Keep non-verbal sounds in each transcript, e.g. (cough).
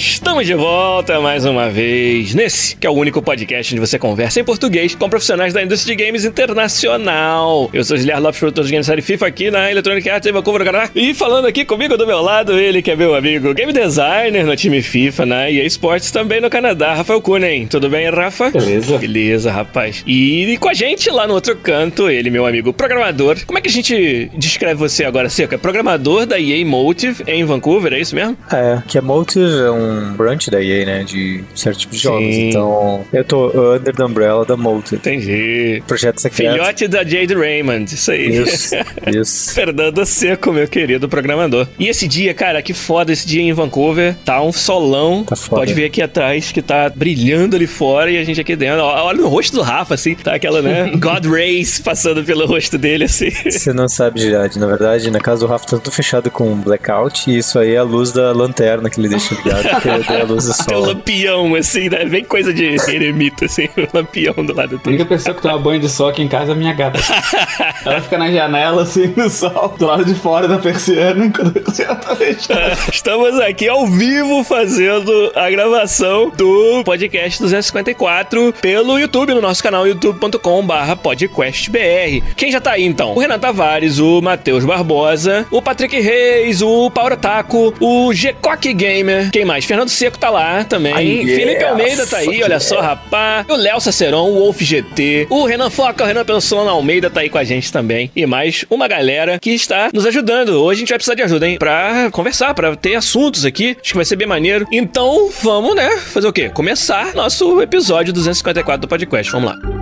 Estamos de volta mais uma vez nesse, que é o único podcast onde você conversa em português com profissionais da indústria de games internacional. Eu sou o Guilherme Lopes, produtor de games série FIFA aqui na Electronic Arts em Vancouver, Canadá. E falando aqui comigo do meu lado, ele que é meu amigo, game designer no time FIFA, né? E esportes também no Canadá, Rafael Kunen. Tudo bem, Rafa? Beleza. Beleza, rapaz. E, com a gente lá no outro canto, ele, meu amigo programador. Como é que a gente descreve você agora, Seco? É programador da EA Motive em Vancouver, é isso mesmo? É, que a Motive é um branch da EA, né? De certo tipo de jogos. Sim. Então, eu tô under the umbrella da Motive. Entendi. Projeto secreto. Filhote da Jade Raymond, isso aí. Isso, (laughs) isso. Fernando Seco, meu querido programador. E esse dia, cara, que foda esse dia em Vancouver. Tá um solão. Tá foda. Pode ver aqui atrás que tá brilhando ali fora e a gente aqui dentro. Olha no rosto do Rafa, assim. Tá aquela, né? (laughs) God Rays passando pelo rosto dele, assim. Você não sabe, Girard. Na verdade, na casa do Rafa tá tudo fechado com blackout e isso aí é a luz da lanterna que ele deixa ligado, (laughs) porque eu dei a luz do (laughs) Tem um sol. lampião, assim, né? Bem coisa de eremita, assim. Um lampião do lado A dele. única pessoa que toma banho de sol aqui em casa é a minha gata. (laughs) Ela fica na janela, assim, no sol, do lado de fora da persiana, enquanto (laughs) a persiana tá fechada. Estamos aqui ao vivo fazendo a gravação do podcast 254 pelo YouTube, no nosso canal youtube.com/barra podcastbr. Quem já tá aí então? O Renan Tavares, o Matheus Barbosa, o Patrick Reis, o Paulo Taco, o Gcock Gamer. Quem mais? Fernando Seco tá lá também. Ah, yes, Felipe Almeida tá aí, olha só, rapá. O Léo Saceron, o Wolf GT, o Renan Foca, o Renan Persona Almeida tá aí com a gente também. E mais uma galera que está nos ajudando. Hoje a gente vai precisar de ajuda, hein? Pra conversar, pra ter assuntos aqui. Acho que vai ser bem maneiro. Então, vamos, né? Fazer o quê? Começar nosso episódio 254 do podcast. Vamos lá.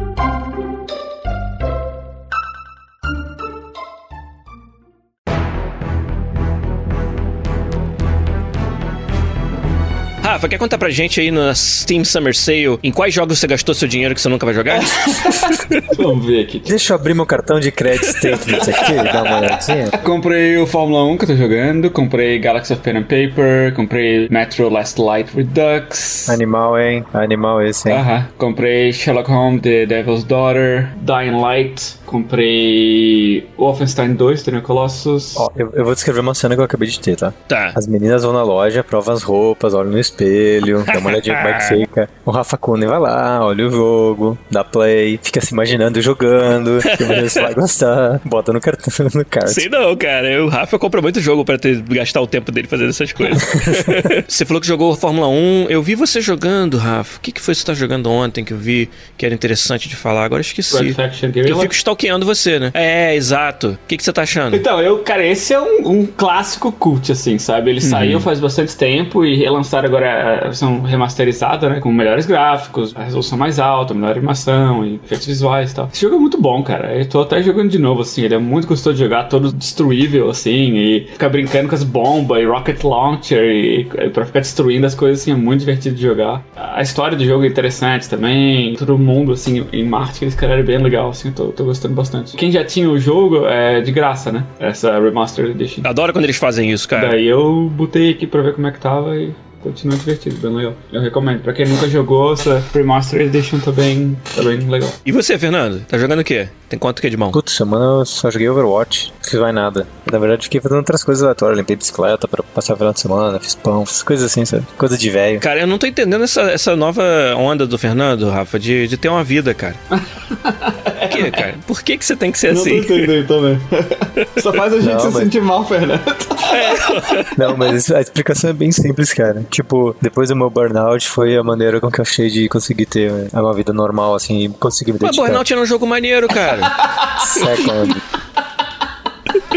Rafa, quer contar pra gente aí na Steam Summer Sale em quais jogos você gastou seu dinheiro que você nunca vai jogar? (laughs) Vamos ver aqui. Deixa eu abrir meu cartão de crédito statement aqui, (laughs) dar uma olhadinha. Comprei o Fórmula 1 que eu tô jogando, comprei Galaxy of Pen and Paper, comprei Metro Last Light Redux. Animal, hein? Animal esse, hein? Aham. Comprei Sherlock Holmes, The Devil's Daughter, Dying Light, comprei Wolfenstein 2, Tony Colossus. Ó, eu, eu vou descrever uma cena que eu acabei de ter, tá? Tá. As meninas vão na loja, provam as roupas, olham no espelho, dá uma olhadinha como é (laughs) fica. O Rafa Kunen vai lá, olha o jogo, dá play, fica se imaginando jogando, (laughs) que você vai gostar, bota no cartão, (laughs) no card. Sei não, cara. O Rafa compra muito jogo pra ter, gastar o tempo dele fazendo essas coisas. você falou que jogou Fórmula 1. Eu vi você jogando, Rafa. O que, que foi que você tá jogando ontem que eu vi que era interessante de falar? Agora eu esqueci. Red Faction Que eu fico stalkeando você, né? É, exato. O que, que você tá achando? Então, eu, cara, esse é um, um clássico cult, assim, sabe? Ele saiu faz bastante tempo e relançaram agora a versão remasterizada, né? Com melhores gráficos, a resolução mais alta, melhor animação e efeitos visuais e tal. Esse jogo é muito bom, cara. Eu tô até jogando de novo, assim. Ele é muito gostoso de jogar, todo destruível, assim, e ficar brincando com as bombas e rocket launcher e, e pra ficar destruindo as coisas, assim, é muito divertido de jogar. A história do jogo é interessante também. Todo mundo, assim, em Marte, que eles criaram é bem legal, assim. Eu tô, tô gostando bastante. Quem já tinha o jogo é de graça, né? Essa Remastered Edition. Adoro quando eles fazem isso, cara. Daí eu botei aqui pra ver como é que tava e continua divertido, bem legal. Eu recomendo. Pra quem nunca jogou, essa Remastered Edition tá bem, tá bem legal. E você, Fernando? Tá jogando o quê? Tem quanto que é de mão? Putz, semana eu só joguei Overwatch, não fiz mais nada. Na verdade, fiquei fazendo outras coisas aleatórias. Limpei bicicleta pra passar o final de semana, fiz pão, essas coisas assim, sabe? Coisa de velho. Cara, eu não tô entendendo essa, essa nova onda do Fernando, Rafa, de, de ter uma vida, cara. (laughs) Por quê, cara? Por que, que você tem que ser assim? entendendo também. (laughs) Só faz a gente Não, se mas- sentir mal, Fernando. Não, mas a explicação é bem simples, cara. Tipo, depois do meu burnout foi a maneira com que eu achei de conseguir ter uma vida normal, assim, e conseguir me Mas dedicar. Burnout era um jogo maneiro, cara. Second. (laughs)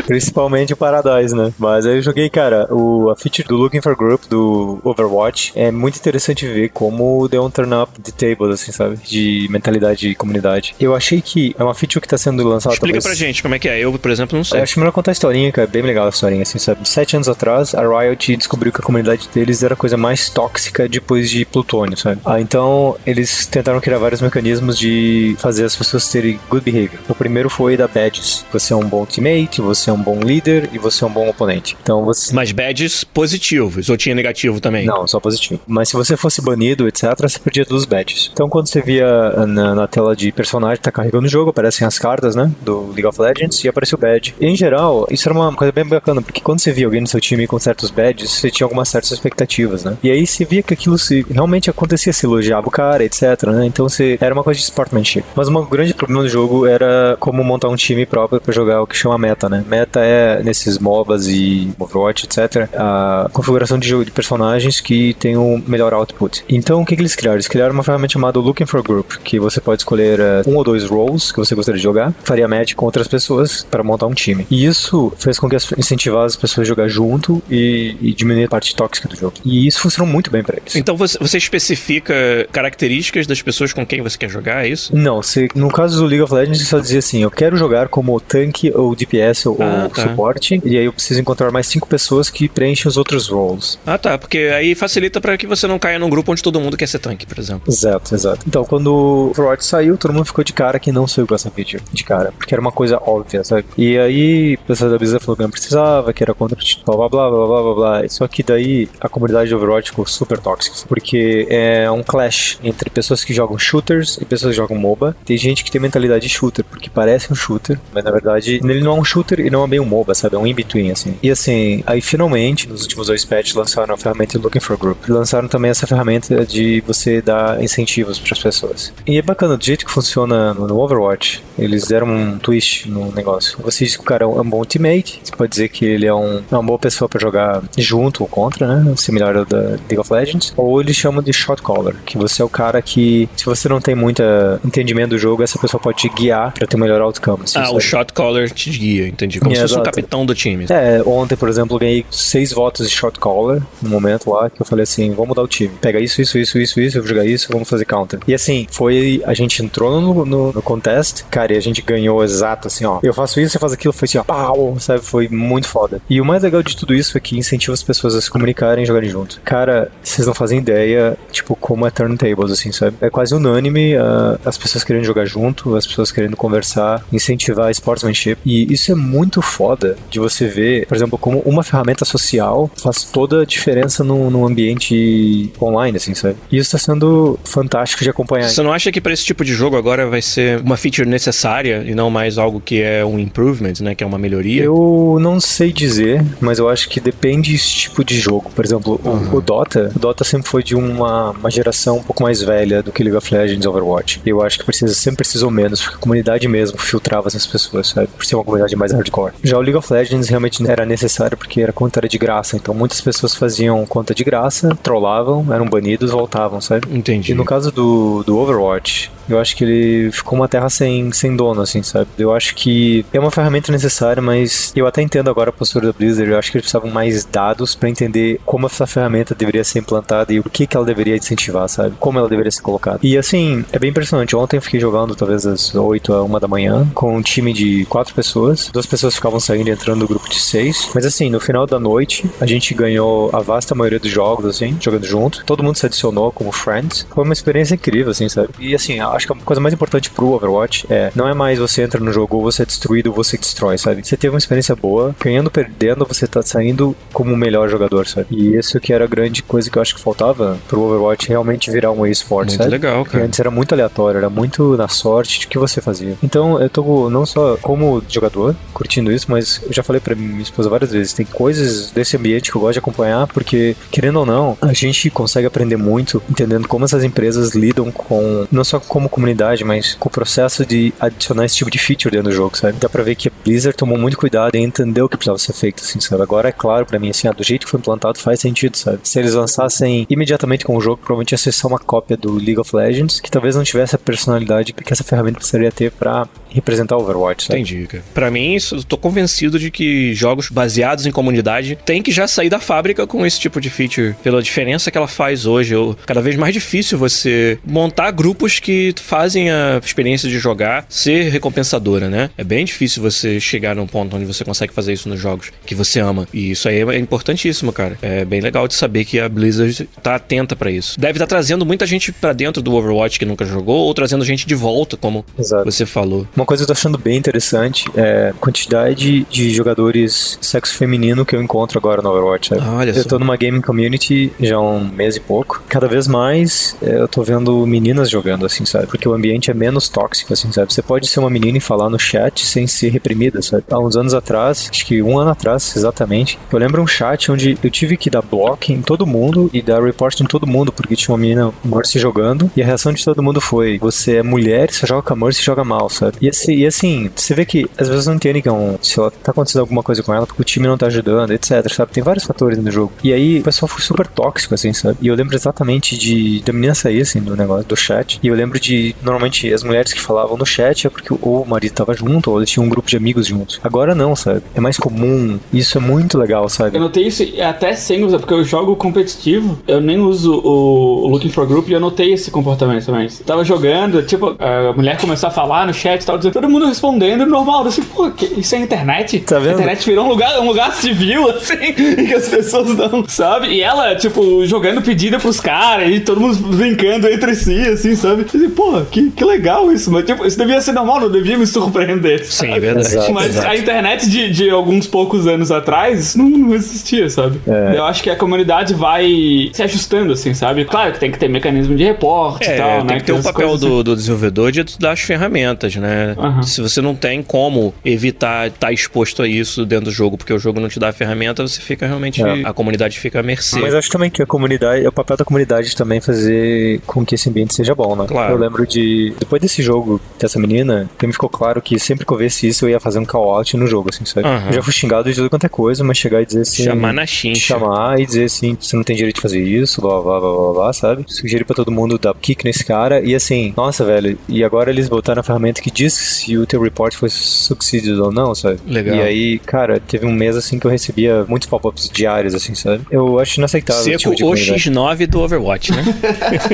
Principalmente o Paradise, né? Mas aí eu joguei, cara, o, a feature do Looking for Group do Overwatch é muito interessante ver como deu um turn up de tables, assim, sabe? De mentalidade de comunidade. Eu achei que é uma feature que tá sendo lançada. Explica talvez... pra gente como é que é. Eu, por exemplo, não sei. Eu acho melhor contar a historinha, cara. É bem legal a historinha, assim, sabe? Sete anos atrás, a Riot descobriu que a comunidade deles era a coisa mais tóxica depois de Plutônio, sabe? Ah, então eles tentaram criar vários mecanismos de fazer as pessoas terem good behavior. O primeiro foi da badges. Você é um bom teammate, você é um bom líder e você é um bom oponente. Então você. Mas badges positivos, ou tinha negativo também? Não, só positivo. Mas se você fosse banido, etc., você perdia todos os badges. Então quando você via na, na tela de personagem, tá carregando o jogo, aparecem as cartas, né? Do League of Legends e aparece o badge. E, em geral, isso era uma coisa bem bacana, porque quando você via alguém no seu time com certos badges, você tinha algumas certas expectativas, né? E aí você via que aquilo se realmente acontecia, se elogiava o cara, etc, né? Então você era uma coisa de sportsmanship. Mas um grande problema do jogo era como montar um time próprio para jogar o que chama meta, né? Meta é nesses MOBAs e Overwatch, etc, a configuração de jogo de personagens que um melhor output. Então o que, que eles criaram? Eles criaram uma ferramenta chamada Looking for Group, que você pode escolher uh, um ou dois roles que você gostaria de jogar, faria match com outras pessoas para montar um time. E isso fez com que incentivasse as pessoas a jogar junto e, e diminuir a parte tóxica do jogo. E isso funcionou muito bem para eles. Então você, você especifica características das pessoas com quem você quer jogar, é isso? Não, você, no caso do League of Legends, você só dizia assim: eu quero jogar como tanque ou DPS ou ah, tá. suporte, e aí eu preciso encontrar mais cinco pessoas que preenchem os outros roles. Ah, tá, porque aí facilita para que você não caia num grupo onde todo mundo quer ser tanque, por exemplo. Exato, exato. Então, quando o Overwatch saiu, todo mundo ficou de cara que não saiu com essa feature, de cara, porque era uma coisa óbvia, sabe? E aí, o pessoal da Blizzard falou que não precisava, que era contra blá blá blá blá blá blá blá. Só que daí a comunidade de Overwatch ficou super tóxica, porque é um clash entre pessoas que jogam shooters e pessoas que jogam MOBA. Tem gente que tem mentalidade de shooter, porque parece um shooter, mas na verdade ele não é um shooter não é bem um MOBA, sabe? É um in-between, assim. E assim, aí finalmente, nos últimos dois patches, lançaram a ferramenta Looking for Group. Lançaram também essa ferramenta de você dar incentivos para as pessoas. E é bacana, do jeito que funciona no Overwatch, eles deram um twist no negócio. Você diz que o cara é um bom teammate, você pode dizer que ele é, um, é uma boa pessoa para jogar junto ou contra, né? Similar ao da League of Legends. Ou eles chamam de shot caller, que você é o cara que, se você não tem muito entendimento do jogo, essa pessoa pode te guiar para ter um melhor outcome. Assim, ah, o shot caller te guia, entendi. Como é, se fosse um capitão do time. É, ontem, por exemplo, ganhei seis votos de shot caller no momento lá que eu falei assim: vamos mudar o time. Pega isso, isso, isso, isso, isso, eu vou jogar isso, vamos fazer counter. E assim, foi. A gente entrou no, no, no contest, cara, e a gente ganhou exato assim, ó. Eu faço isso, você faz aquilo, foi assim, ó, pau, sabe? Foi muito foda. E o mais legal de tudo isso é que incentiva as pessoas a se comunicarem e jogarem junto. Cara, vocês não fazem ideia, tipo, como é turntables, assim, sabe? É quase unânime uh, as pessoas querendo jogar junto, as pessoas querendo conversar, incentivar sportsmanship. E isso é muito foda de você ver, por exemplo, como uma ferramenta social faz toda a diferença no, no ambiente online, assim, sabe? E isso tá sendo fantástico de acompanhar. Você não acha que para esse tipo de jogo agora vai ser uma feature necessária e não mais algo que é um improvement, né? Que é uma melhoria? Eu não sei dizer, mas eu acho que depende desse tipo de jogo. Por exemplo, uhum. o, o, Dota, o Dota sempre foi de uma, uma geração um pouco mais velha do que League of Legends Overwatch. Eu acho que precisa, sempre precisou menos, porque a comunidade mesmo filtrava essas pessoas, sabe? Por ser uma comunidade mais hardcore. Já o League of Legends realmente era necessário porque era conta de graça, então muitas pessoas faziam conta de graça, trollavam, eram banidos, voltavam, sabe? Entendi. E no caso do, do Overwatch, eu acho que ele ficou uma terra sem, sem dono, assim, sabe? Eu acho que é uma ferramenta necessária, mas eu até entendo agora a postura da Blizzard. Eu acho que eles precisavam mais dados para entender como essa ferramenta deveria ser implantada e o que, que ela deveria incentivar, sabe? Como ela deveria ser colocada. E assim, é bem impressionante. Ontem eu fiquei jogando talvez às 8 a 1 da manhã com um time de quatro pessoas. Duas pessoas ficavam saindo e entrando no grupo de seis. Mas assim, no final da noite, a gente ganhou a vasta maioria dos jogos, assim, jogando junto. Todo mundo se adicionou como friends. Foi uma experiência incrível, assim, sabe? E assim, acho que a coisa mais importante pro Overwatch é não é mais você entra no jogo ou você é destruído ou você destrói, sabe? Você teve uma experiência boa, ganhando, perdendo, você tá saindo como o melhor jogador, sabe? E isso que era a grande coisa que eu acho que faltava pro Overwatch realmente virar um eSport, muito sabe? legal, cara. Porque antes era muito aleatório, era muito na sorte de que você fazia. Então eu tô não só como jogador curtindo isso, mas eu já falei pra minha esposa várias vezes, tem coisas desse ambiente que eu gosto de acompanhar, porque querendo ou não, a gente consegue aprender muito entendendo como essas empresas lidam com não só como comunidade, mas com o processo de adicionar esse tipo de feature dentro do jogo, sabe? Dá pra ver que a Blizzard tomou muito cuidado em entender o que precisava ser feito, assim, sabe? Agora é claro pra mim, assim, ah, do jeito que foi implantado faz sentido, sabe? Se eles lançassem imediatamente com o jogo, provavelmente ia ser só uma cópia do League of Legends, que talvez não tivesse a personalidade que essa ferramenta precisaria ter pra representar o Overwatch, sabe? Entendi, cara. Pra mim, eu tô convencido de que jogos baseados em comunidade têm que já sair da fábrica com esse tipo de feature, pela diferença que ela faz hoje. Eu, cada vez mais difícil você montar grupos que fazem a experiência de jogar ser recompensadora, né? É bem difícil você chegar num ponto onde você consegue fazer isso nos jogos que você ama. E isso aí é importantíssimo, cara. É bem legal de saber que a Blizzard tá atenta para isso. Deve estar tá trazendo muita gente para dentro do Overwatch que nunca jogou, ou trazendo gente de volta, como Exato. você falou. Uma coisa que eu tô achando bem interessante é a quantidade de jogadores sexo feminino que eu encontro agora no Overwatch. Sabe? Ah, olha eu só. tô numa gaming community já há um mês e pouco. Cada vez mais é, eu tô vendo meninas jogando, assim, sabe? Porque o ambiente é menos tóxico, assim, sabe? Você pode ser uma menina e falar no chat sem ser reprimida, sabe? Há uns anos atrás, acho que um ano atrás, exatamente, eu lembro um chat onde eu tive que dar block em todo mundo e dar report em todo mundo, porque tinha uma menina Mercy jogando, e a reação de todo mundo foi: você é mulher, você joga com a Mercy e joga mal, sabe? E assim, e assim, você vê que às vezes não entende que é um, se ela tá acontecendo alguma coisa com ela, porque o time não tá ajudando, etc, sabe? Tem vários fatores no jogo. E aí o pessoal foi super tóxico, assim, sabe? E eu lembro exatamente de da menina sair, assim, do negócio, do chat. E eu lembro de, normalmente, as mulheres que falavam no chat é porque ou o marido tava junto, ou eles tinham um grupo de amigos juntos. Agora não, sabe? É mais comum. Isso é muito legal, sabe? Eu notei isso até sem usar, porque eu jogo competitivo, eu nem uso o Looking for Group e eu notei esse comportamento também. Eu tava jogando, tipo, a mulher começou a falar no chat e tal, dizendo, todo mundo respondendo normal. Assim, pô, isso é internet? Tá vendo? A internet virou um lugar, um lugar civil, (laughs) assim, que as pessoas não, sabe? E ela, tipo, jogando pedida pros caras e todo mundo brincando entre si, assim, sabe? E, pô, que, que legal isso, mas tipo, isso devia ser normal, não devia me surpreender. Sabe? Sim, verdade. Exato, mas exato. a internet de, de alguns poucos anos atrás, isso não, não existia, sabe? É. Eu acho que a comunidade vai se ajustando, assim, sabe? Claro que tem que ter mecanismo de reporte é, e tal, tem né? Tem que ter o papel do, assim. do, desenvolvedor de dar as ferramentas, né? Uhum. Se você não tem como evitar estar tá exposto a isso dentro do jogo, porque o jogo não te dá a ferramenta, você fica realmente. É. A comunidade fica à mercê. Mas acho também que a comunidade, é o papel da comunidade também fazer com que esse ambiente seja bom, né? Claro. Lembro de. Depois desse jogo, dessa menina, que me ficou claro que sempre que eu visse isso, eu ia fazer um call-out no jogo, assim, sabe? Uhum. Eu já fui xingado de tudo quanto é coisa, mas chegar e dizer assim. Chamar na chincha. Chamar e dizer assim, você não tem direito de fazer isso, blá blá blá blá blá, sabe? Sugerir pra todo mundo dar kick nesse cara. E assim, nossa, velho, e agora eles botaram a ferramenta que diz se o teu report foi succeeded ou não, sabe? Legal. E aí, cara, teve um mês assim que eu recebia muitos pop-ups diários, assim, sabe? Eu acho inaceitável. Seco tipo o X9 do Overwatch, né?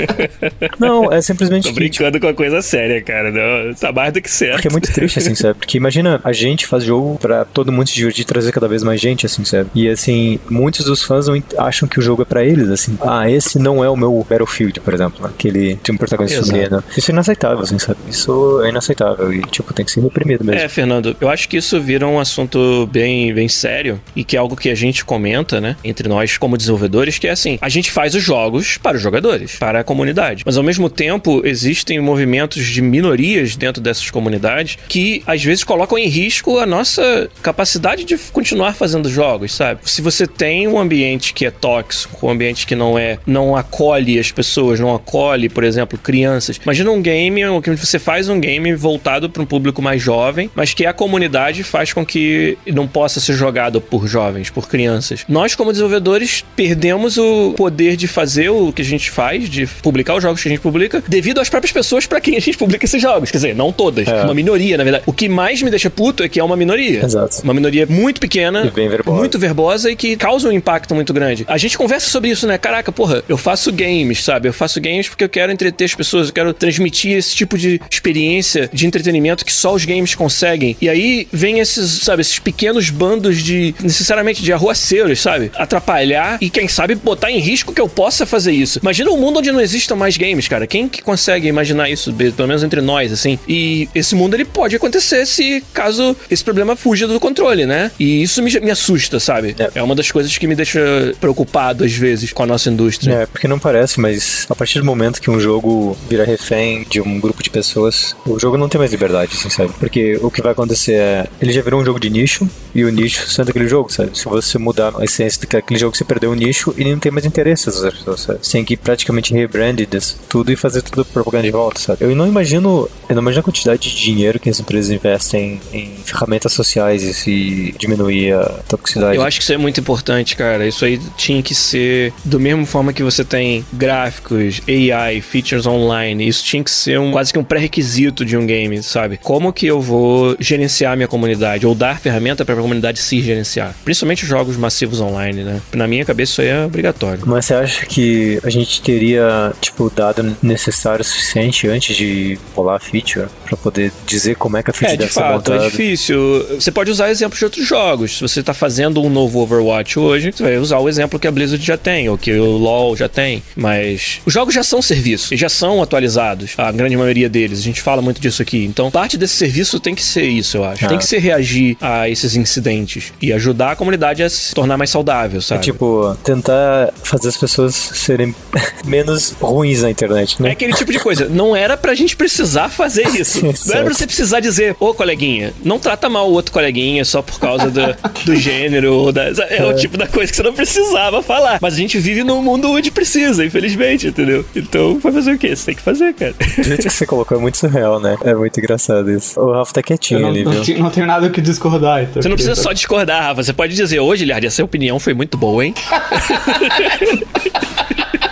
(laughs) não, é simplesmente. (laughs) Tô brincando com a coisa séria, cara. Não, tá mais do que certo. Porque é muito triste, assim, sabe? Porque imagina, a gente faz jogo pra todo mundo se divertir trazer cada vez mais gente, assim, sabe? E assim, muitos dos fãs acham que o jogo é pra eles, assim. Ah, esse não é o meu Battlefield, por exemplo, né? que ele tem um protagonista feminino. Isso é inaceitável, assim, sabe? Isso é inaceitável e, tipo, tem que ser reprimido mesmo. É, Fernando, eu acho que isso vira um assunto bem, bem sério e que é algo que a gente comenta, né, entre nós como desenvolvedores, que é assim, a gente faz os jogos para os jogadores, para a comunidade. Mas ao mesmo tempo, existem movimentos de minorias dentro dessas comunidades que às vezes colocam em risco a nossa capacidade de continuar fazendo jogos, sabe? Se você tem um ambiente que é tóxico, um ambiente que não é, não acolhe as pessoas, não acolhe, por exemplo, crianças. Imagina um game que você faz um game voltado para um público mais jovem, mas que a comunidade faz com que não possa ser jogado por jovens, por crianças. Nós como desenvolvedores perdemos o poder de fazer o que a gente faz, de publicar os jogos que a gente publica, devido às próprias pessoas para quem a gente publica esses jogos. Quer dizer, não todas, é. uma minoria, na verdade. O que mais me deixa puto é que é uma minoria. Exato. Uma minoria muito pequena, verbosa. muito verbosa e que causa um impacto muito grande. A gente conversa sobre isso, né? Caraca, porra, eu faço games, sabe? Eu faço games porque eu quero entreter as pessoas, eu quero transmitir esse tipo de experiência de entretenimento que só os games conseguem. E aí vem esses, sabe, esses pequenos bandos de necessariamente de arruaceiros, sabe? Atrapalhar e quem sabe botar em risco que eu possa fazer isso. Imagina um mundo onde não existam mais games, cara. Quem que consegue imaginar isso, pelo menos entre nós, assim? E esse mundo ele pode acontecer se caso esse problema fuja do controle, né? E isso me, me assusta, sabe? É. é uma das coisas que me deixa preocupado às vezes com a nossa indústria. É, porque não parece, mas a partir do momento que um jogo vira refém de um grupo de pessoas, o jogo não tem mais liberdade, assim, sabe? Porque o que vai acontecer é. Ele já virou um jogo de nicho e o nicho sendo aquele jogo, sabe? Se você mudar a essência daquele jogo, você perdeu o nicho e não tem mais interesse das pessoas, sabe? Você tem que praticamente rebranded tudo e fazer tudo propaganda de volta, sabe? Eu não imagino. Eu não imagino a quantidade de dinheiro que as empresas investem em ferramentas sociais e se diminuir a toxicidade. Eu acho que isso é muito importante, cara. Isso aí tinha que ser do mesmo forma que você tem gráficos, AI, features online. Isso tinha que ser um, quase que um pré-requisito de um game, sabe? Como que eu vou gerenciar minha comunidade, ou dar ferramenta para a comunidade se gerenciar. Principalmente jogos massivos online, né? Na minha cabeça isso aí é obrigatório. Mas você acha que a gente teria, tipo, dado necessário o suficiente antes de rolar a feature para poder dizer como é que a feature É, de deve ser fato, montada? é difícil. Você pode usar exemplos de outros jogos. Se você tá fazendo um novo Overwatch hoje, você vai usar o exemplo que a Blizzard já tem, ou que o LoL já tem. Mas os jogos já são serviços, e já são atualizados, a grande maioria deles. A gente fala muito disso aqui. Então, parte desse serviço tem que ser isso, eu acho. Ah. Tem que ser reagir a esses incidentes e ajudar a comunidade a se tornar mais saudável, É sabe? tipo, tentar fazer as pessoas serem (laughs) menos ruins na internet, É né? aquele tipo de coisa. Não era pra gente precisar fazer (laughs) isso. Não era pra você precisar dizer, ô coleguinha, não trata mal o outro coleguinha só por causa do, (laughs) do gênero. Ou da, é o tipo da coisa que você não precisava falar. Mas a gente vive num mundo onde precisa, infelizmente, entendeu? Então, vai fazer o quê? Você tem que fazer, cara. O jeito que você colocou é muito surreal, né? É muito engraçado isso. O Rafa tá quietinho não, ali, não, viu? não tenho nada o que discordar. Então Você não precisa só discordar, Rafa. Você pode dizer, hoje, Giliard, essa opinião foi muito boa, hein? (laughs)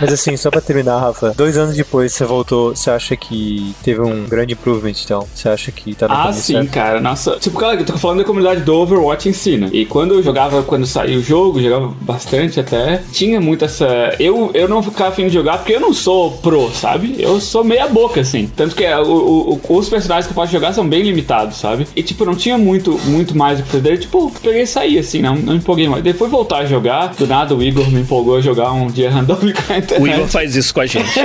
Mas assim, só pra terminar, Rafa, dois anos depois você voltou, você acha que teve um grande improvement, então? Você acha que tá no Ah, sim, certo? cara. Nossa, tipo, cara, eu tô falando da comunidade do Overwatch em si, né? E quando eu jogava, quando saiu o jogo, jogava bastante até, tinha muito essa. Eu, eu não ficava afim de jogar porque eu não sou pro, sabe? Eu sou meia boca, assim. Tanto que é, o, o- o- os personagens que eu posso jogar são bem limitados, sabe? E, tipo, não tinha muito, muito mais o que fazer. Tipo, peguei e saí, assim, não, não empolguei mais. Depois voltar a jogar, do nada o Igor me empolgou a jogar um dia (laughs) randômico. O Igor faz isso com a gente. (laughs)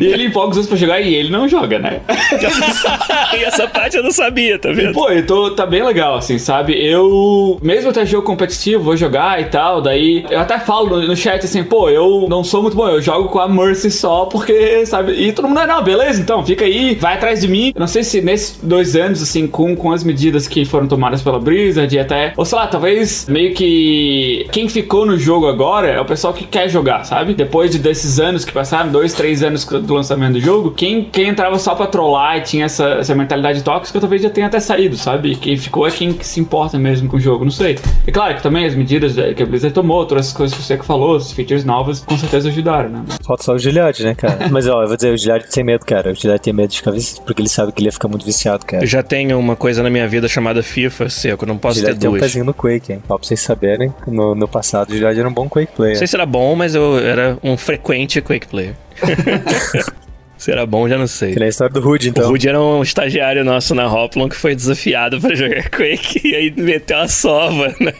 E ele empolga os outros pra jogar e ele não joga, né? (laughs) e essa parte eu não sabia, tá vendo? Pô, eu tô, tá bem legal, assim, sabe? Eu, mesmo até jogo competitivo, vou jogar e tal, daí eu até falo no, no chat assim, pô, eu não sou muito bom, eu jogo com a Mercy só porque, sabe? E todo mundo, não, não, beleza, então, fica aí, vai atrás de mim. Eu não sei se nesses dois anos, assim, com, com as medidas que foram tomadas pela Blizzard e até, ou sei lá, talvez meio que quem ficou no jogo agora é o pessoal que quer jogar, sabe? Depois de desses anos que passaram, dois, três anos do lançamento do jogo, quem, quem entrava só pra trollar e tinha essa, essa mentalidade tóxica, talvez já tenha até saído, sabe? Quem ficou é quem que se importa mesmo com o jogo, não sei. É claro que também as medidas que a Blizzard tomou, todas as coisas que você que falou, as features novas, com certeza ajudaram, né? Falta só o Giliard, né, cara? (laughs) Mas ó, eu vou dizer, o Giliard tem medo, cara. O Giliard tem medo de ficar viciado, porque ele sabe que ele ia ficar muito viciado, cara. Eu já tenho uma coisa na minha vida chamada FIFA, seco, eu não posso ter Giliard tem um duas. pezinho no Quake, hein? Só pra vocês saberem, no, no passado o Giliard era um bom Quake player. Não sei se era bom, mas eu era um frequente Quake player. (laughs) se era bom, já não sei. Que nem a história do Rude, O então. Rudy era um estagiário nosso na Hoplon que foi desafiado pra jogar (laughs) Quake e aí meteu a sova, né?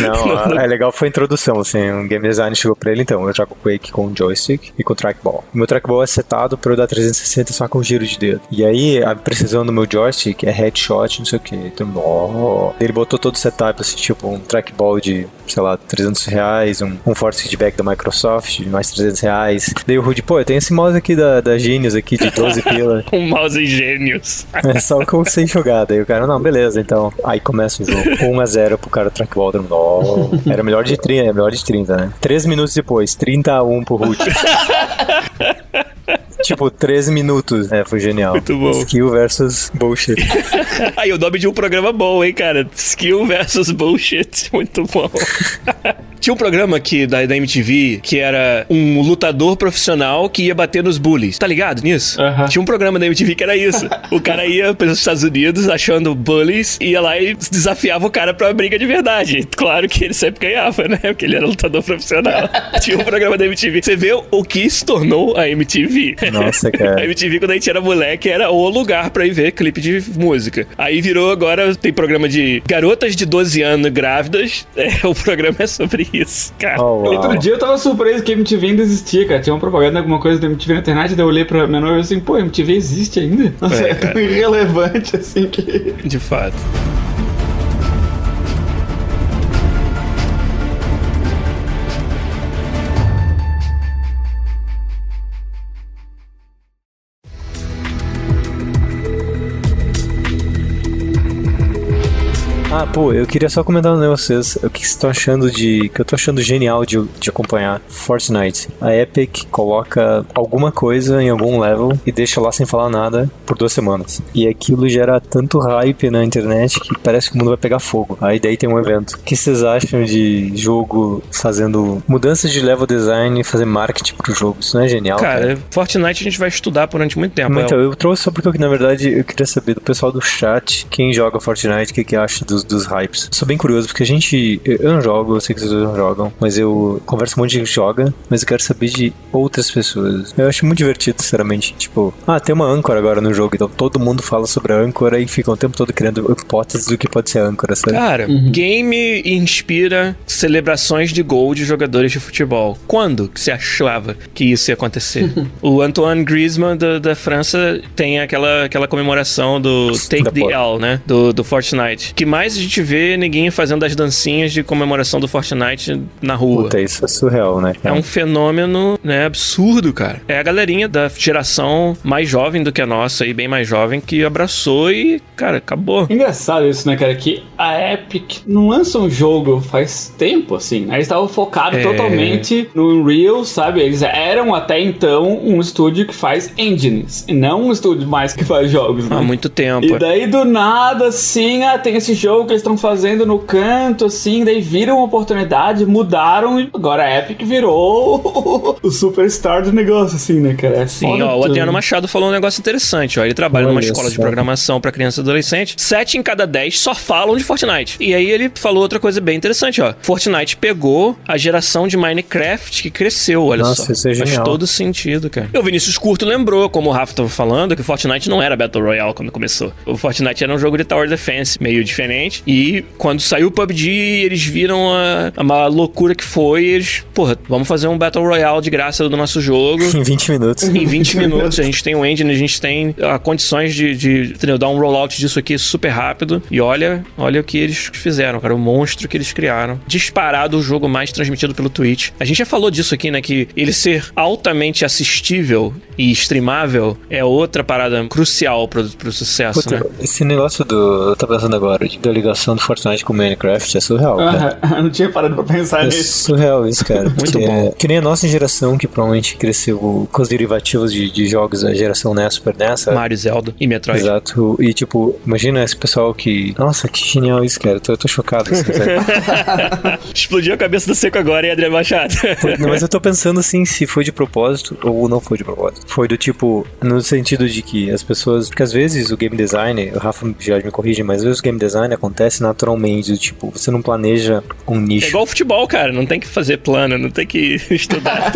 Não, (laughs) é legal foi a introdução, assim, um game design chegou pra ele, então, eu jogo Quake com joystick e com trackball. O meu trackball é setado pra eu dar 360 só com giro de dedo. E aí, a precisão do meu joystick é headshot, não sei o que. Então, ó. Ele botou todo o setup, assim, tipo, um trackball de, sei lá, 300 reais, um, um force feedback da Microsoft de mais 300 reais. Daí o Rudy, pô, eu tenho esse mouse aqui da, da Genius aqui de 12 pila. (laughs) um mouse gênios. É só que eu sei jogar. Daí o cara, não, beleza, então. Aí começa o jogo. 1x0 pro cara do trackball. Era melhor de 30, era melhor de 30, né? 3 minutos depois, 30x1 pro Ruth. (laughs) tipo, 13 minutos. É, foi genial. Muito bom. Skill versus bullshit. (laughs) Aí o nome de um programa bom, hein, cara? Skill versus bullshit. (laughs) Muito bom. (laughs) Tinha um programa aqui da, da MTV que era um lutador profissional que ia bater nos bullies. Tá ligado nisso? Aham. Tinha um programa da MTV que era isso. O cara ia pelos Estados Unidos achando bullies, ia lá e desafiava o cara pra uma briga de verdade. Claro que ele sempre ganhava, né? Porque ele era lutador profissional. Tinha um programa da MTV. Você vê o que se tornou a MTV. Nossa, cara. A MTV, quando a gente era moleque, era o lugar pra ir ver clipe de música. Aí virou agora, tem programa de garotas de 12 anos grávidas. (laughs) É, o programa é sobre isso, cara. Oh. Outro dia eu tava surpreso que a MTV ainda existia, cara. Tinha uma propaganda, alguma coisa da MTV na internet, daí eu olhei pra menor e assim, pô, a MTV existe ainda? (laughs) Nossa, É, é, tão irrelevante assim que. De fato. Ah, pô, eu queria só comentar um negócio vocês. O que vocês estão achando de. que eu tô achando genial de, de acompanhar Fortnite. A Epic coloca alguma coisa em algum level e deixa lá sem falar nada por duas semanas. E aquilo gera tanto hype na internet que parece que o mundo vai pegar fogo. Aí daí tem um evento. O que vocês acham de jogo fazendo mudanças de level design e fazer marketing pro jogo? Isso não é genial? Cara, Cara, Fortnite a gente vai estudar durante muito tempo. Então, É, eu trouxe só porque, na verdade, eu queria saber do pessoal do chat, quem joga Fortnite, o que, que acha dos, dos hypes. Sou bem curioso, porque a gente. Eu não jogo, eu sei que vocês não jogam, mas eu converso com um monte de gente que joga, mas eu quero saber de outras pessoas. Eu acho muito divertido, sinceramente. Tipo, ah, tem uma âncora agora no jogo, então todo mundo fala sobre a âncora e fica o tempo todo criando hipóteses do que pode ser a âncora, sabe? Cara, game inspira celebrações de gol de jogadores de futebol. Quando que você achava que isso ia acontecer? (laughs) o Antoine Griezmann da, da França tem aquela, aquela comemoração do Take Da the porra. L, né? Do, do Fortnite. que mais a gente vê ninguém fazendo as dancinhas de comemoração do Fortnite na rua. Puta, isso é surreal, né? É um fenômeno, né, absurdo, cara. É a galerinha da geração mais jovem do que a nossa e bem mais jovem que abraçou e, cara, acabou. Engraçado isso, né, cara? Que a Epic não lança um jogo faz tempo, assim, né? Eles estavam focados É. totalmente no Unreal, sabe? Eles eram até então um estúdio que faz engines, e não um estúdio mais que faz jogos, né? Há muito tempo. E daí do nada, assim, ah, tem esse jogo que eles estão fazendo no canto, assim, daí viram uma oportunidade, mudaram e agora a Epic virou (laughs) o superstar do negócio, assim, né, cara? É Sim, ó, o tudo. Adriano Machado falou um negócio interessante, ó. Ele trabalha numa Olha escola de programação pra criança e adolescente. Sete em cada dez só falam de Fortnite. E aí ele falou outra coisa bem interessante, ó. Fortnite pegou a geração de Minecraft que cresceu, olha Nossa, só. isso é Faz todo sentido, cara. E o Vinícius Curto lembrou, como o Rafa tava falando, que o Fortnite não era Battle Royale quando começou. O Fortnite era um jogo de Tower Defense, meio diferente. E quando saiu o PUBG, eles viram a, a uma loucura que foi. e Eles, porra, vamos fazer um Battle Royale de graça do nosso jogo. (laughs) Em 20 minutos. Em 20 (laughs) minutos a gente tem um engine, a gente tem ah, condições de, de entendeu, dar um rollout disso aqui super rápido. E olha, olha o que eles fizeram, cara, o monstro que eles criaram. Disparado o jogo mais transmitido pelo Twitch. A gente já falou disso aqui, né, que ele ser altamente assistível e streamável é outra parada crucial pro, pro sucesso, Puta, né? esse negócio do. Eu tô pensando agora, de- da ligação do Fortnite com o Minecraft é surreal, cara. (laughs) Não tinha parado pra pensar É nisso. surreal isso, cara. Muito bom. é- que nem a nossa geração, que provavelmente cresceu com os derivativos de, de jogos da geração NES, Super NES, sabe? Mario, Zelda e Metroid. Exato. E tipo, imagina esse pessoal que. Nossa, que genial isso, cara. Eu tô, eu tô chocado. Assim? (laughs) Explodiu a cabeça do seco agora, hein, Adriano Machado? Não, mas eu tô pensando assim, se foi de propósito ou não foi de propósito. Foi do tipo, no sentido de que as pessoas. Porque às vezes o game design, o Rafa já me corrige, mas às vezes o game design acontece naturalmente, do tipo, você não planeja um É nicho. igual futebol, cara. Não tem que fazer plano, não tem que (laughs) estudar.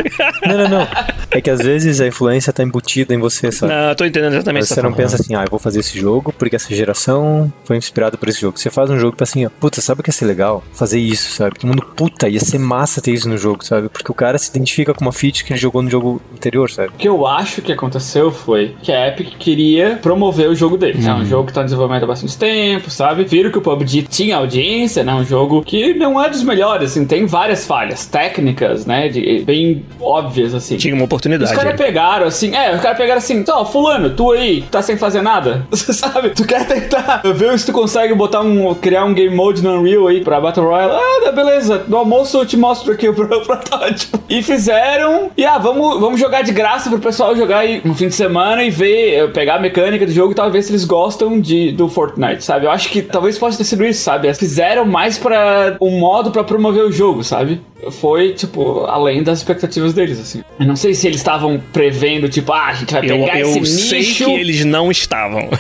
Não, não, não. É que às vezes a influência tá embutida em você, sabe? não, eu tô entendendo exatamente você tá não pensa assim, ah, eu vou fazer esse jogo porque essa geração foi inspirada por esse jogo. Você faz um jogo pra assim, ó, puta, sabe o que ia ser legal? Fazer isso, sabe? Todo mundo, puta, ia ser massa ter isso no jogo, sabe? Porque o cara se identifica com uma feature que ele jogou no jogo anterior, sabe? O que eu acho que aconteceu foi que a Epic queria promover o jogo deles. É um jogo que tá em desenvolvimento há bastante tempo, sabe? Viram que o PUBG tinha audiência, né? Um jogo que não é dos melhores, assim, tem várias falhas técnicas, né? De, bem óbvias, assim. Tinha uma Os oportunidade. caras né? pegaram assim, é, os caras pegaram assim, ó, fulano, tu aí, tá sem fazer nada, (laughs) você sabe? Tu quer tentar ver se tu consegue botar um, criar um game mode no Unreal aí pra Battle Royale? Ah, tá, beleza, no almoço eu te mostro aqui o (laughs) protótipo. E fizeram, e ah, vamos, vamos jogar de graça pro pessoal jogar aí no fim de semana e ver, eh, pegar a mecânica do jogo e talvez se eles gostam de, do Fortnite, sabe? Eu acho que talvez possa ter sido isso, sabe? Fizeram mais pra um modo pra promover o jogo, sabe? Foi, tipo, além das expectativas deles, assim. Eu não sei se eles estavam prevendo, tipo, ah, a gente vai Eu, pegar eu esse sei nicho. que eles não estavam. (laughs)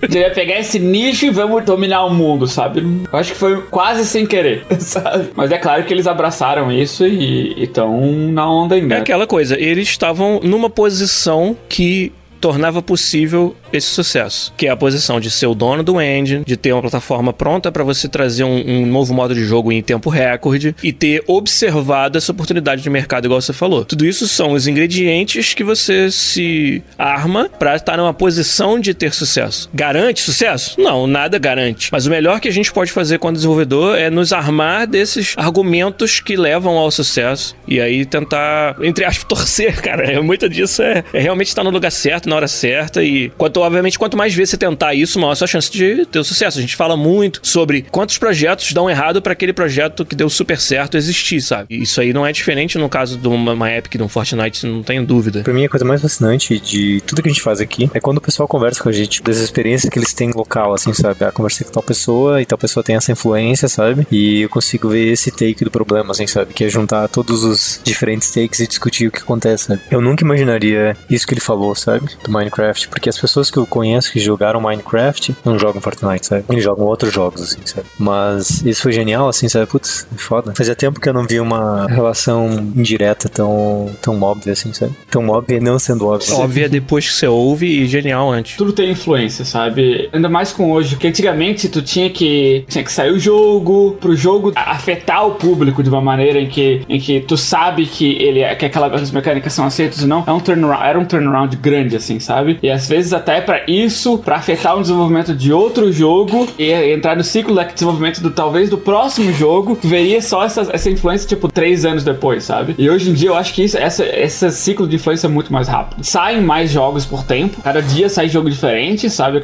A gente vai pegar esse nicho e vamos dominar o mundo, sabe? Eu acho que foi quase sem querer, (laughs) sabe? Mas é claro que eles abraçaram isso e estão na onda ainda. É aquela coisa, eles estavam numa posição que tornava possível esse sucesso, que é a posição de ser o dono do engine, de ter uma plataforma pronta para você trazer um, um novo modo de jogo em tempo recorde e ter observado essa oportunidade de mercado, igual você falou. Tudo isso são os ingredientes que você se arma para estar numa posição de ter sucesso. Garante sucesso? Não, nada garante. Mas o melhor que a gente pode fazer como desenvolvedor é nos armar desses argumentos que levam ao sucesso e aí tentar, entre aspas, (laughs) torcer, cara. Muito disso é, é realmente estar no lugar certo, na na hora certa e quanto, obviamente, quanto mais vezes você tentar isso, maior a sua chance de ter o sucesso. A gente fala muito sobre quantos projetos dão errado para aquele projeto que deu super certo existir, sabe? E isso aí não é diferente no caso de uma, uma Epic, de um Fortnite, não tenho dúvida. Pra mim, a coisa mais fascinante de tudo que a gente faz aqui é quando o pessoal conversa com a gente das experiências que eles têm local, assim, sabe? Ah, conversei com tal pessoa e tal pessoa tem essa influência, sabe? E eu consigo ver esse take do problema, assim, sabe? Que é juntar todos os diferentes takes e discutir o que acontece, sabe? Eu nunca imaginaria isso que ele falou, sabe? Do Minecraft, porque as pessoas que eu conheço que jogaram Minecraft não jogam Fortnite, sabe? Eles jogam outros jogos, assim, sabe? Mas isso foi genial, assim, sabe? Putz, foda. Fazia tempo que eu não vi uma relação indireta tão, tão óbvia, assim, sabe? Tão óbvia não sendo óbvia. Óbvia depois que você ouve e genial antes. Tudo tem influência, sabe? Ainda mais com hoje, que antigamente tu tinha que tinha que sair o jogo, pro jogo afetar o público de uma maneira em que, em que tu sabe que ele é, que aquelas mecânicas são aceitas ou não. É um turnaround, era um turnaround grande assim, sabe? E às vezes até para isso, para afetar o desenvolvimento de outro jogo e entrar no ciclo de desenvolvimento do talvez do próximo jogo, veria só essa, essa influência tipo três anos depois, sabe? E hoje em dia eu acho que isso, essa, esse ciclo de influência é muito mais rápido. Saem mais jogos por tempo, cada dia sai jogo diferente, sabe?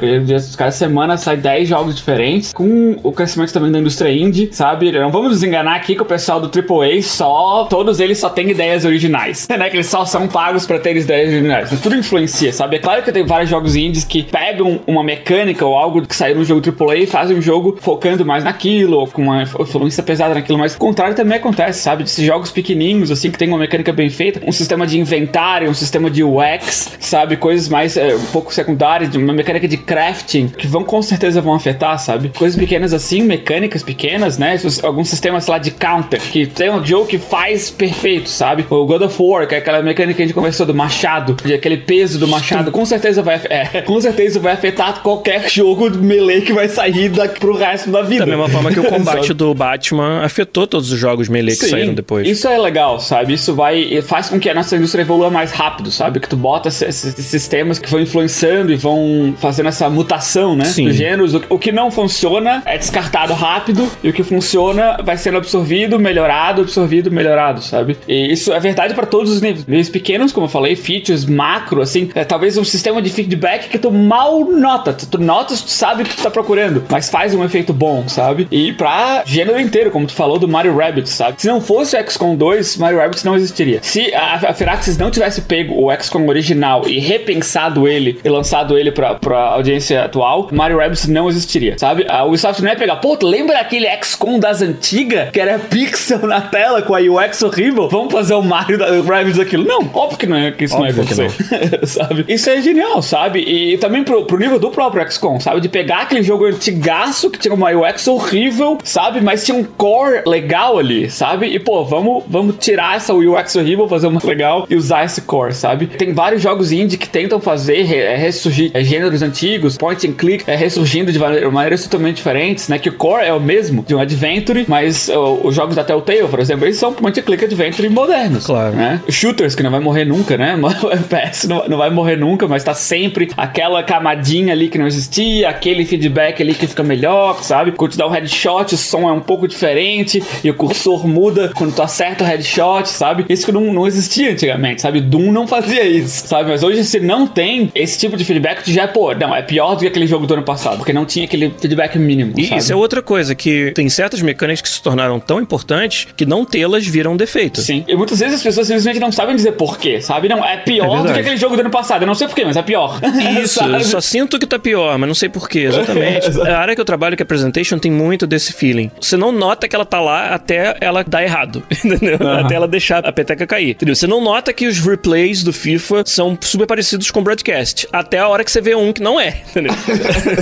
Cada, semana sai 10 jogos diferentes, com o crescimento também da indústria indie, sabe? Não vamos nos enganar aqui que o pessoal do AAA só, todos eles só têm ideias originais, (laughs) né? Que eles só são pagos para ter ideias originais. Tudo influencia, sabe? É claro que tem vários jogos indies que pegam uma mecânica ou algo que saiu no jogo AAA e fazem um jogo focando mais naquilo, ou com uma influência pesada naquilo, mas o contrário também acontece, sabe? Desses jogos pequenininhos, assim, que tem uma mecânica bem feita, um sistema de inventário, um sistema de UX, sabe? Coisas mais é, um pouco secundárias, uma mecânica de crafting, que vão com certeza vão afetar, sabe? Coisas pequenas assim, mecânicas pequenas, né? Alguns sistemas lá de counter, que tem um jogo que faz perfeito, sabe? O God of War, que é aquela mecânica que a gente conversou do machado, de aquele peso do machado, com certeza vai, é, com certeza vai afetar qualquer jogo de melee que vai sair daqui pro resto da vida. Da mesma forma que o (laughs) combate do Batman afetou todos os jogos melee que Sim, saíram depois. Isso é legal, sabe? Isso vai faz com que a nossa indústria evolua mais rápido, sabe? Que tu bota esses, esses sistemas que vão influenciando e vão fazendo essa mutação, né? Sim. Dos gêneros. O, o que não funciona é descartado rápido e o que funciona vai sendo absorvido, melhorado, absorvido, melhorado, sabe? E isso é verdade para todos os níveis. Níveis pequenos, como eu falei, features macro, assim, é talvez um sistema de feedback que tu mal nota. Tu, tu notas, tu sabe o que tu tá procurando, mas faz um efeito bom, sabe? E pra gênero inteiro, como tu falou do Mario Rabbids, sabe? Se não fosse o XCOM 2, Mario Rabbids não existiria. Se a, a Firaxis não tivesse pego o XCOM original e repensado ele e lançado ele pra, pra audiência atual, Mario Rabbids não existiria, sabe? A Ubisoft não ia pegar, pô, tu lembra aquele XCOM das antigas, que era pixel na tela com a UX horrível? Vamos fazer o Mario da Rabbids aquilo? Não, óbvio que não é que isso Óbvio não ia (laughs) acontecer, sabe? Isso é genial, sabe? E também pro, pro nível do próprio XCOM, sabe? De pegar aquele jogo antigaço que tinha uma UX horrível, sabe? Mas tinha um core legal ali, sabe? E, pô, vamos, vamos tirar essa UX horrível, fazer uma legal e usar esse core, sabe? Tem vários jogos indie que tentam fazer, é, ressurgir é, gêneros antigos, point and click, é, ressurgindo de maneiras totalmente diferentes, né? Que o core é o mesmo de um adventure, mas ó, os jogos da Telltale, por exemplo, eles são point and click adventure modernos. Claro. Né? Shooters, que não vai morrer nunca, né? (laughs) O FPS não, não vai morrer nunca, mas tá sempre aquela camadinha ali que não existia, aquele feedback ali que fica melhor, sabe? Quando tu dá um headshot, o som é um pouco diferente e o cursor muda quando tu acerta o headshot, sabe? Isso que não, não existia antigamente, sabe? Doom não fazia isso, sabe? Mas hoje, se não tem esse tipo de feedback, tu já, pô, não, é pior do que aquele jogo do ano passado, porque não tinha aquele feedback mínimo. E sabe? isso é outra coisa, que tem certas mecânicas que se tornaram tão importantes que não tê-las viram defeito. Sim. E muitas vezes as pessoas simplesmente não sabem dizer porquê, sabe? Não, é É pior do verdade. que aquele jogo do ano passado. Eu não sei porquê, mas é pior. Isso, eu (laughs) só sinto que tá pior, mas não sei porquê, exatamente. (laughs) a área que eu trabalho, que é presentation, tem muito desse feeling. Você não nota que ela tá lá até ela dar errado, (laughs) entendeu? Até ela deixar a peteca cair, entendeu? Você não nota que os replays do FIFA são super parecidos com o broadcast, até a hora que você vê um que não é, entendeu?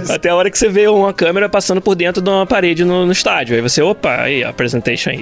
até a hora que você vê uma câmera passando por dentro de uma parede no, no estádio. Aí você, opa, aí, a presentation aí.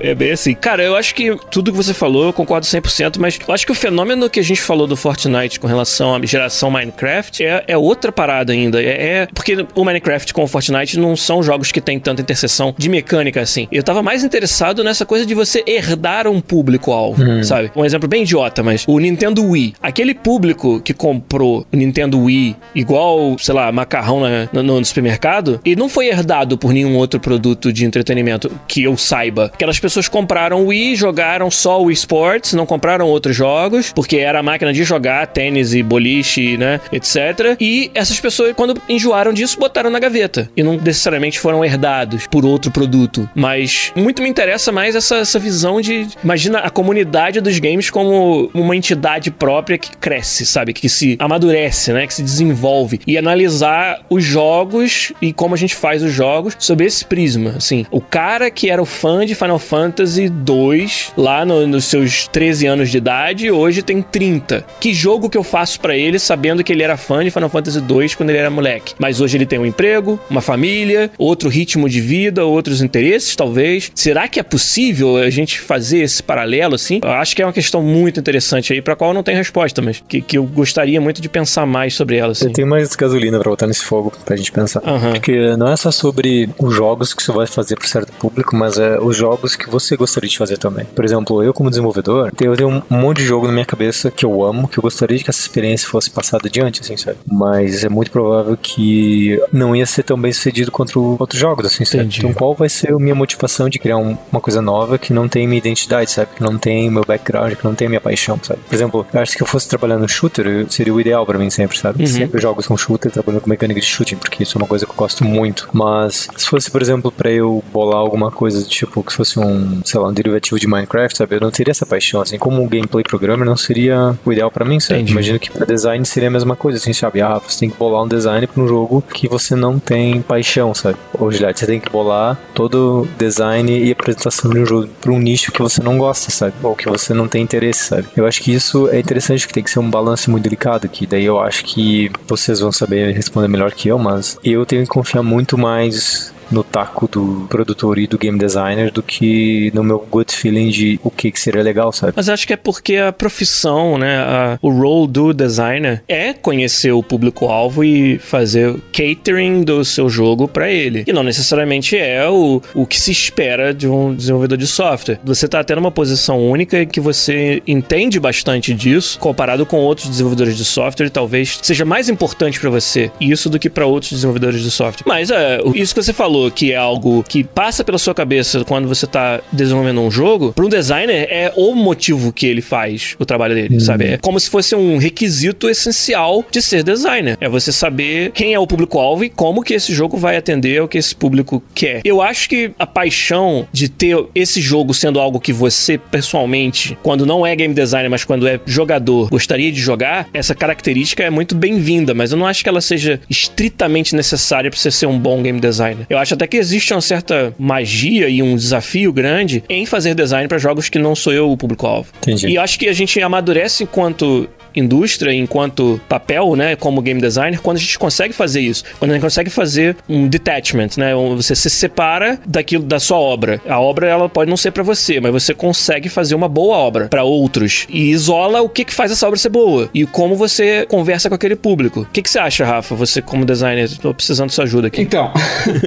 é bem assim. Cara, eu acho que tudo que você falou, eu concordo 100%, mas eu acho que o fenômeno que a gente falou do Fortnite com relação à geração Minecraft é, é outra parada ainda. É, é- porque o Minecraft com o Fortnite não são jogos que tem tanta interseção de mecânica assim. Eu tava mais interessado nessa coisa de você herdar um público-alvo, sabe? Um exemplo bem idiota, mas o Nintendo Wii. Aquele público que comprou o Nintendo Wii igual, sei lá, macarrão na- no, no supermercado, e não foi herdado por nenhum outro produto de entretenimento que eu saiba. Aquelas pessoas compraram o Wii, jogaram só o Wii Sports, não compraram outros jogos, porque era a máquina de jogar tênis e boliche, né, etc. E essas pessoas, quando enjoaram disso, botaram na gaveta. E não necessariamente foram herdados por outro produto. Mas muito me interessa mais essa, essa visão de. Imagina a comunidade dos games como uma entidade própria que cresce, sabe? Que se amadurece, né? Que se desenvolve. E analisar os jogos e como a gente faz os jogos sob esse prisma. Assim, o cara que era o fã de Final Fantasy 2 lá no, nos seus 13 anos de idade, hoje tem 30. Que jogo que eu faço para ele sabendo que ele era fã de Final Fantasy 2 quando ele era moleque? Mas hoje ele tem um emprego, uma família, outro ritmo de vida, outros interesses, talvez. Será que é possível a gente fazer esse paralelo assim? Eu acho que é uma questão muito interessante aí, para qual eu não tenho resposta, mas que, que eu gostaria muito de pensar mais sobre ela. Assim. Eu tenho mais gasolina pra botar nesse fogo pra gente pensar. Aham. Porque não é só sobre os jogos que você vai fazer para certo público, mas é os jogos que você gostaria de fazer também. Por exemplo, eu como desenvolvedor, eu tenho um monte de jogo na minha cabeça que eu amo, que eu gostaria que essa experiência fosse passada adiante, assim, sabe? Mas é muito provável que não ia ser tão bem sucedido quanto outros jogos, assim, sabe? Entendi. Então qual vai ser a minha motivação de criar um- uma coisa nova que não tem minha identidade, sabe? Que não tem meu background, que não tem minha paixão, sabe? Por exemplo, eu acho que se eu fosse trabalhar no shooter, seria o ideal pra mim sempre, sabe? Uhum. Sempre jogos com shooter, trabalhando com mecânica de shooting, porque isso é uma coisa que eu gosto muito. Mas se fosse, por exemplo, pra eu bolar alguma coisa, tipo, que fosse um, sei lá, um derivativo de Minecraft, sabe? Eu não teria essa paixão, assim. Como um gameplay programmer, não seria o ideal pra mim, sabe? Entendi. Imagino que pra design seria a mesma coisa, assim, sabe? Ah, você tem que bolar um design pra um jogo que você não tem paixão, sabe? Ou, Gilhard, você tem que bolar todo design e apresentação de um jogo pra um nicho que você não gosta, sabe? Ou que você não tem interesse, sabe? Eu acho que isso é interessante, que tem que ser um balanço muito delicado aqui. Daí eu acho que vocês vão saber responder melhor que eu, mas eu tenho que confiar muito mais no taco do produtor e do game designer do que no meu gut feeling de o que, que seria legal, sabe? Mas acho que é porque a profissão, né, a- o role do designer é conhecer o público-alvo e fazer catering do seu jogo pra ele. E não necessariamente é o, o que se espera de um desenvolvedor de software. Você tá tendo uma posição única que você entende bastante disso, comparado com outros desenvolvedores de software, talvez seja mais importante pra você isso do que pra outros desenvolvedores de software. Mas é, isso que você falou, que é algo que passa pela sua cabeça quando você tá desenvolvendo um jogo, para um designer é o motivo que ele faz o trabalho dele, sabe? É como se fosse um requisito essencial de ser designer. É você saber quem é o público-alvo e como que esse jogo vai atender ao que esse público quer. Eu acho que a paixão de ter esse jogo sendo algo que você pessoalmente, quando não é game designer, mas quando é jogador, gostaria de jogar, essa característica é muito bem-vinda, mas eu não acho que ela seja estritamente necessária para você ser um bom game designer. Eu acho até que existe uma certa magia e um desafio grande em fazer design para jogos que não sou eu o público-alvo. E acho que a gente amadurece enquanto indústria, enquanto papel, né, como game designer, quando a gente consegue fazer isso, quando a gente consegue fazer um detachment, né, você se separa daquilo da sua obra. A obra ela pode não ser pra você, mas você consegue fazer uma boa obra pra outros e isola o que que faz essa obra ser boa e como você conversa com aquele público. O que que você acha, Rafa? Você como designer, tô precisando da sua ajuda aqui. Então,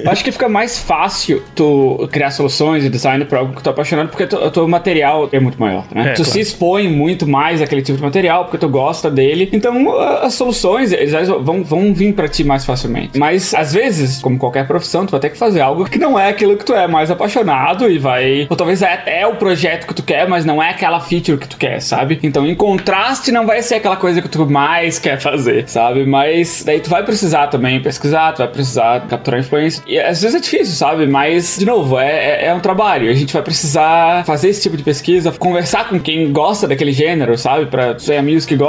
eu (laughs) acho que fica mais fácil tu criar soluções e design pra algo que tu é apaixonado, porque o teu material é muito maior, né? É, tu claro. se expõe muito mais àquele tipo de material, porque tu gosta dele. Então, as soluções elas vão, vão vir pra ti mais facilmente. Mas, às vezes, como qualquer profissão, tu vai ter que fazer algo que não é aquilo que tu é mais apaixonado e vai... Ou talvez é até o projeto que tu quer, mas não é aquela feature que tu quer, sabe? Então, em contraste, não vai ser aquela coisa que tu mais quer fazer, sabe? Mas daí tu vai precisar também pesquisar, tu vai precisar capturar influência. E às vezes é difícil, sabe? Mas, de novo, é, é- é um trabalho. A gente vai precisar fazer esse tipo de pesquisa, conversar com quem gosta daquele gênero, sabe? Pra ser amigos que gostam,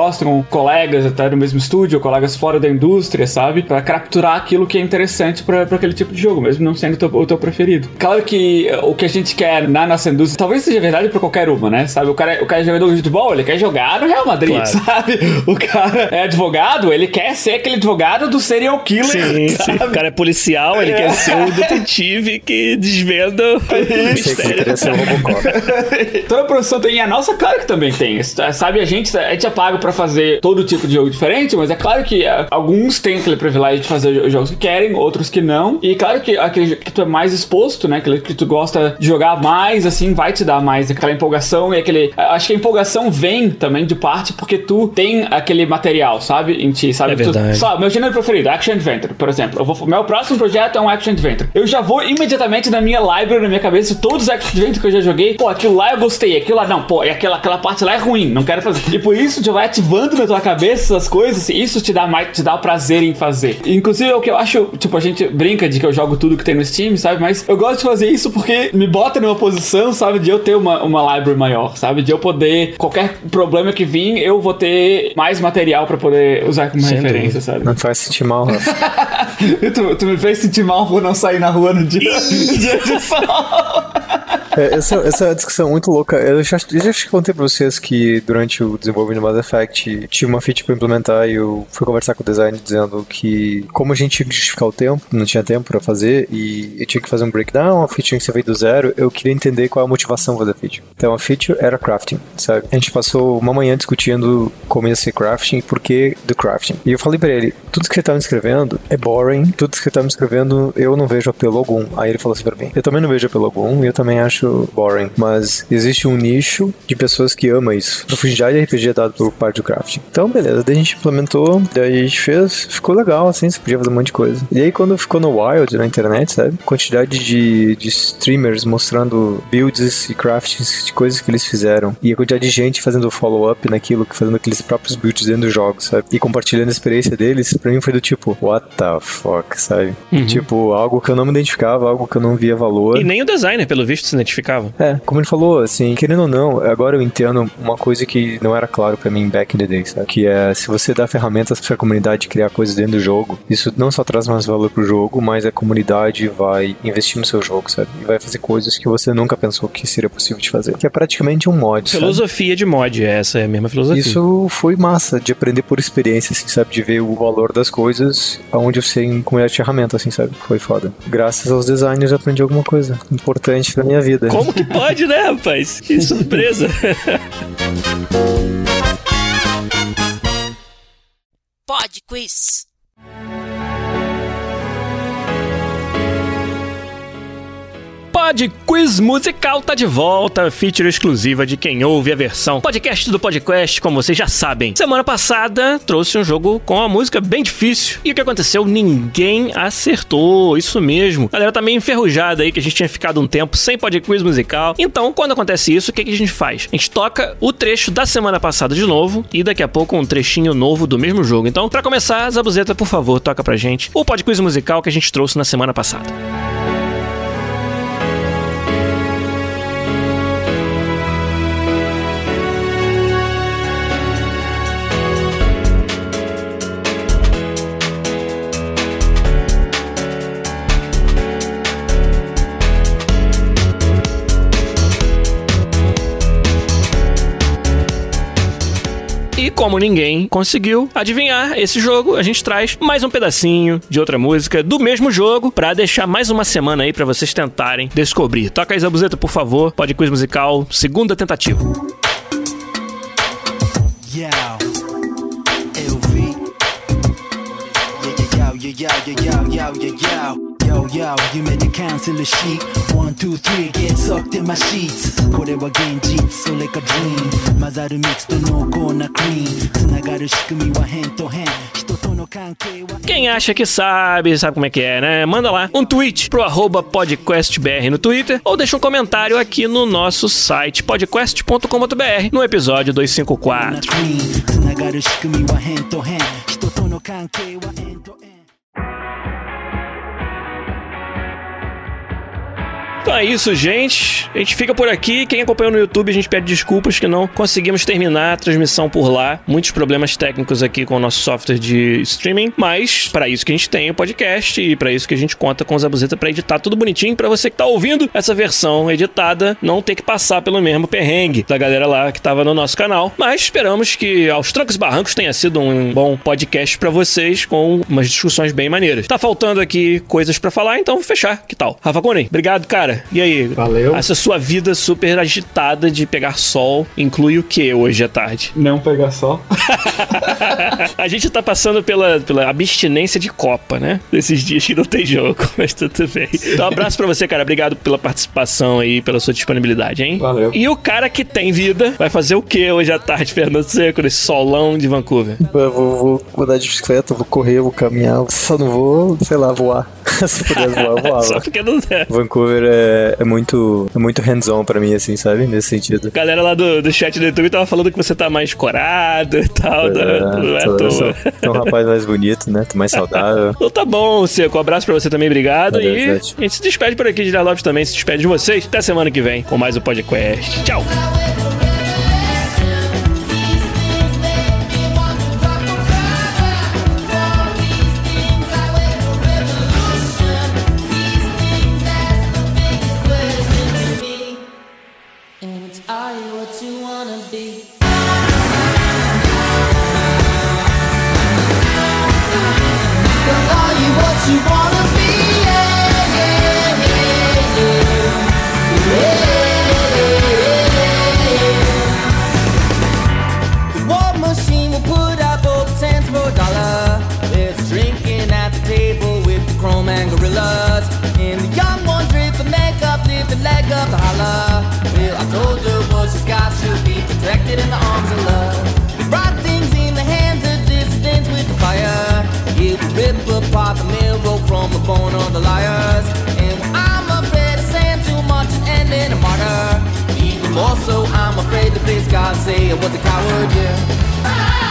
colegas até do mesmo estúdio, colegas fora da indústria, sabe? Pra capturar aquilo que é interessante pra, pra aquele tipo de jogo, mesmo não sendo o teu, o teu preferido. Claro que eh, o que a gente quer na nossa indústria, talvez seja verdade pra qualquer uma, né? Sabe? O cara, o cara é jogador de futebol, ele quer jogar no Real Madrid, Claro. (laughs) sabe? O cara é advogado, ele quer ser aquele advogado do serial killer, Sim, sim. sabe? O cara é policial, ele quer ser o detetive que desvenda (laughs) o Sei que mistério. queria ser o (laughs) Robocop. Toda profissão tem, e a nossa, claro que também tem. Sabe, a gente, a gente é pago pra fazer todo tipo de jogo diferente, mas é claro que eh, alguns têm aquele privilégio de fazer os jogos que querem, outros que não. E claro que aquele que tu é mais exposto, né? Aquele que tu gosta de jogar mais, assim, vai te dar mais aquela empolgação e aquele. Acho que a empolgação vem também de parte porque tu tem aquele material, sabe? Em ti, sabe? É Tu- verdade. só, meu gênero preferido, Action Adventure, por exemplo. Eu vou, meu próximo projeto é um Action Adventure. Eu já vou imediatamente na minha library, na minha cabeça, todos os Action Adventure que eu já joguei. Pô, aquilo lá eu gostei, aquilo lá não, pô, e aquela, aquela parte lá é ruim, não quero fazer. E por isso já vai ativando na tua cabeça essas coisas, isso te dá mais, te dá o prazer em fazer. Inclusive, é o que eu acho, tipo, a gente brinca de que eu jogo tudo que tem no Steam, sabe? Mas eu gosto de fazer isso porque me bota numa posição, sabe, de eu ter uma, uma library maior, sabe? De eu poder, qualquer problema que vir, eu vou ter mais material pra poder usar como Sem referência, dúvida. sabe? Não faz sentir mal, (laughs) tu, tu me fez sentir mal por não sair na rua no dia, (laughs) dia de sol. É, essa, essa é uma discussão muito louca. Eu já, eu já contei pra vocês que durante o desenvolvimento do Mass Effect tinha uma feature pra implementar e eu fui conversar com o design dizendo que como a gente tinha que justificar o tempo, não tinha tempo pra fazer e eu tinha que fazer um breakdown, a feature tinha que ser feita do zero, eu queria entender qual é a motivação pra fazer a feature. Então a feature era crafting, sabe? A gente passou uma manhã discutindo como ia ser crafting e por que do crafting. E eu falei pra ele, tudo que você tá me escrevendo é boring, tudo que você tá me escrevendo eu não vejo apelo algum. Aí ele falou assim pra mim, eu também não vejo apelo algum e eu também acho boring, mas existe um nicho de pessoas que ama isso. Profundidade de RPG é dado por parte do crafting. Então, beleza, daí a gente implementou, daí a gente fez, ficou legal, assim, você podia fazer um monte de coisa. E aí, quando ficou no Wild, na internet, sabe? Quantidade de, de streamers mostrando builds e craftings de coisas que eles fizeram. E a quantidade de gente fazendo follow-up naquilo, fazendo aqueles próprios builds dentro do jogo, sabe? E compartilhando a experiência deles, pra mim foi do tipo, what the fuck, sabe? Tipo, algo que eu não me identificava, algo que eu não via valor. E nem o designer, pelo visto, se identificava. É, como ele falou, assim, querendo ou não, agora eu entendo uma coisa que não era claro pra mim back in the day, sabe? Que é, se você dá ferramentas pra comunidade criar coisas dentro do jogo, isso não só traz mais valor pro jogo, mas a comunidade vai investir no seu jogo, sabe? E vai fazer coisas que você nunca pensou que seria possível de fazer. Que é praticamente um mod, sabe? Filosofia de mod, essa é a mesma filosofia. Isso foi massa, de aprender por experiência, assim, sabe? De ver o valor das coisas aonde você de ferramenta, assim, sabe? Foi foda. Graças aos designers eu aprendi alguma coisa importante pra minha vida. Como que pode, né, rapaz? Que surpresa. Pod Quiz. Pod Quiz Musical tá de volta, feature exclusiva de quem ouve a versão podcast do podcast, como vocês já sabem. Semana passada trouxe um jogo com uma música bem difícil. E o que aconteceu? Ninguém acertou, isso mesmo. A galera tá meio enferrujada aí, que a gente tinha ficado um tempo sem Pod Quiz Musical. Então, quando acontece isso, o que, que a gente faz? A gente toca o trecho da semana passada de novo e daqui a pouco um trechinho novo do mesmo jogo. Então, pra começar, Zabuzeta, por favor, toca pra gente o Pod Quiz Musical que a gente trouxe na semana passada. Como ninguém conseguiu adivinhar esse jogo, a gente traz mais um pedacinho de outra música do mesmo jogo pra deixar mais uma semana aí pra vocês tentarem descobrir. Toca aí, Zabuzeta, por favor. Pode quiz musical, segunda tentativa. Yo, LV. Yeah, yeah, yo, yo, yo, yo, yo, yo, yo. Yo, yo,夢でキャンセルし One, two, three, get sucked in my sheets これは現実、それか dream 混ざる蜜と濃厚なクリーンつながる仕組みは変と変人との関係は Quem acha que sabe, sabe como é que é, né? Manda lá um tweet pro arroba podcastbr no Twitter ou deixa um comentário aqui no nosso site podcast.com.br no episódio 254. Então é isso, gente. A gente fica por aqui. Quem acompanhou no YouTube, a gente pede desculpas que não conseguimos terminar a transmissão por lá. Muitos problemas técnicos aqui com o nosso software de streaming, mas para isso que a gente tem o podcast e para isso que a gente conta com o Zabuzeta para editar tudo bonitinho para você que tá ouvindo essa versão editada não ter que passar pelo mesmo perrengue da galera lá que tava no nosso canal. Mas esperamos que aos trancos e barrancos tenha sido um bom podcast para vocês com umas discussões bem maneiras. Tá faltando aqui coisas para falar, então vou fechar. Que tal? Rafa Konen, obrigado, cara. E aí? Valeu. Essa sua vida super agitada de pegar sol inclui o que hoje à tarde? Não pegar sol. (laughs) a gente tá passando pela, pela abstinência de Copa, né? Desses dias que não tem jogo, (laughs) mas tudo bem. Então, um abraço pra você, cara. Obrigado pela participação aí, pela sua disponibilidade, hein? Valeu. E o cara que tem vida vai fazer o que hoje à tarde, Fernando Seco, nesse solão de Vancouver? Eu vou, vou andar de bicicleta, vou correr, vou caminhar, só não vou, sei lá, voar. (laughs) Se pudesse voar, eu Só porque não é. Vancouver é é, é muito, é muito hands-on pra mim, assim, sabe? Nesse sentido. A galera lá do, do chat do YouTube tava falando que você tá mais corado e tal. É, não, não é tô- sou- tô um rapaz mais bonito, né? Tô mais saudável. Então tá bom, Seco. Um abraço pra você também, obrigado. Valeu, e a gente se despede por aqui de Lopes também, se despede de vocês. Até semana que vem com mais um podcast. Tchau! The liars. And I'm afraid of saying too much and ending a martyr. Even more so, I'm afraid to face God say I was a coward, yeah.